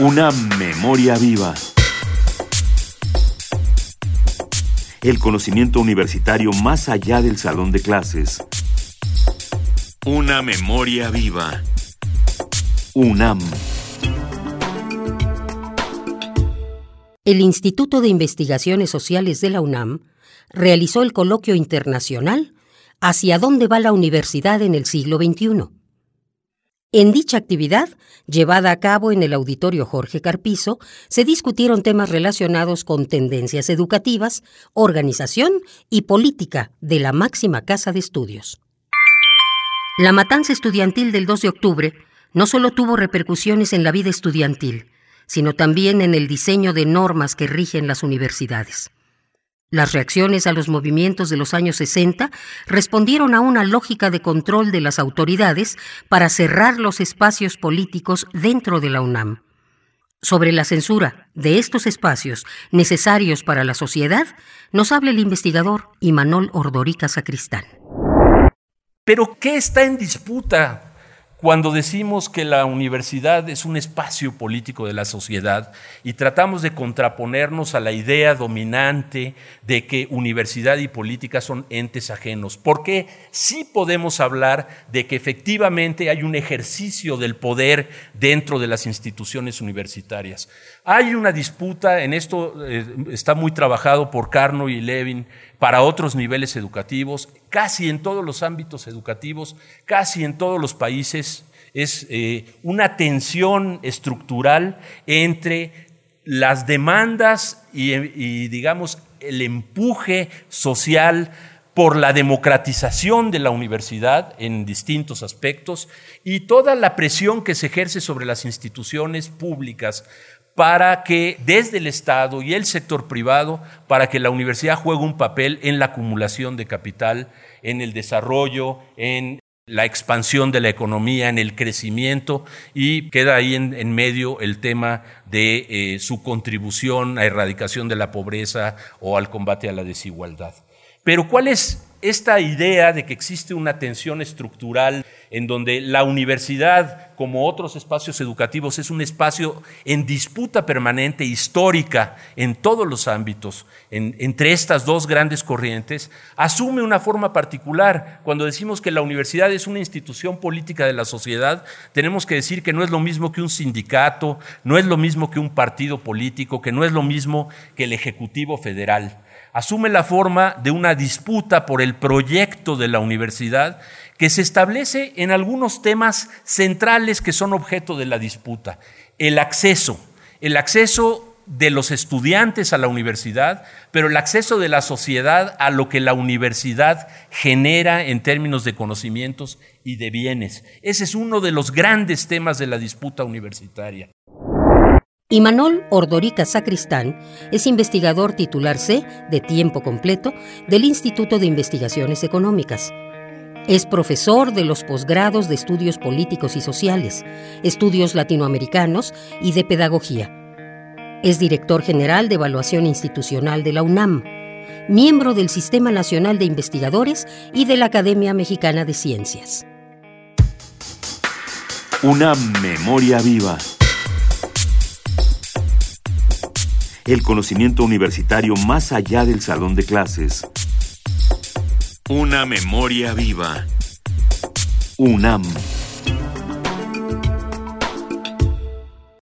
Una memoria viva. El conocimiento universitario más allá del salón de clases. Una memoria viva. UNAM. El Instituto de Investigaciones Sociales de la UNAM realizó el coloquio internacional ¿Hacia dónde va la universidad en el siglo XXI? En dicha actividad, llevada a cabo en el auditorio Jorge Carpizo, se discutieron temas relacionados con tendencias educativas, organización y política de la máxima casa de estudios. La matanza estudiantil del 2 de octubre no solo tuvo repercusiones en la vida estudiantil, sino también en el diseño de normas que rigen las universidades. Las reacciones a los movimientos de los años 60 respondieron a una lógica de control de las autoridades para cerrar los espacios políticos dentro de la UNAM. Sobre la censura de estos espacios necesarios para la sociedad, nos habla el investigador Imanol Ordorica Sacristán. Pero, ¿qué está en disputa cuando decimos que la universidad es un espacio político de la sociedad y tratamos de contraponernos a la idea dominante de que universidad y política son entes ajenos, porque sí podemos hablar de que efectivamente hay un ejercicio del poder dentro de las instituciones universitarias. Hay una disputa, en esto eh, está muy trabajado por Carno y Levin, para otros niveles educativos, casi en todos los ámbitos educativos, casi en todos los países, es eh, una tensión estructural entre las demandas y, digamos, el empuje social por la democratización de la universidad en distintos aspectos y toda la presión que se ejerce sobre las instituciones públicas para que desde el Estado y el sector privado, para que la universidad juegue un papel en la acumulación de capital, en el desarrollo, en la expansión de la economía, en el crecimiento y queda ahí en, medio el tema de eh, su contribución a erradicación de la pobreza o al combate a la desigualdad. Pero ¿cuál es esta idea de que existe una tensión estructural en donde la universidad, como otros espacios educativos, es un espacio en disputa permanente, histórica, en todos los ámbitos, entre estas dos grandes corrientes, asume una forma particular. Cuando decimos que la universidad es una institución política de la sociedad, tenemos que decir que no es lo mismo que un sindicato, no es lo mismo que un partido político, que no es lo mismo que el Ejecutivo Federal asume la forma de una disputa por el proyecto de la universidad que se establece en algunos temas centrales que son objeto de la disputa. El acceso, el acceso de los estudiantes a la universidad, pero el acceso de la sociedad a lo que la universidad genera en términos de conocimientos y de bienes. Ese es uno de los grandes temas de la disputa universitaria. Imanol Ordorica Sacristán es investigador titular C de tiempo completo del Instituto de Investigaciones Económicas. Es profesor de los posgrados de Estudios Políticos y Sociales, Estudios Latinoamericanos y de Pedagogía. Es director general de Evaluación Institucional de la UNAM, miembro del Sistema Nacional de Investigadores y de la Academia Mexicana de Ciencias. Una memoria viva. El conocimiento universitario más allá del salón de clases. Una memoria viva. UNAM.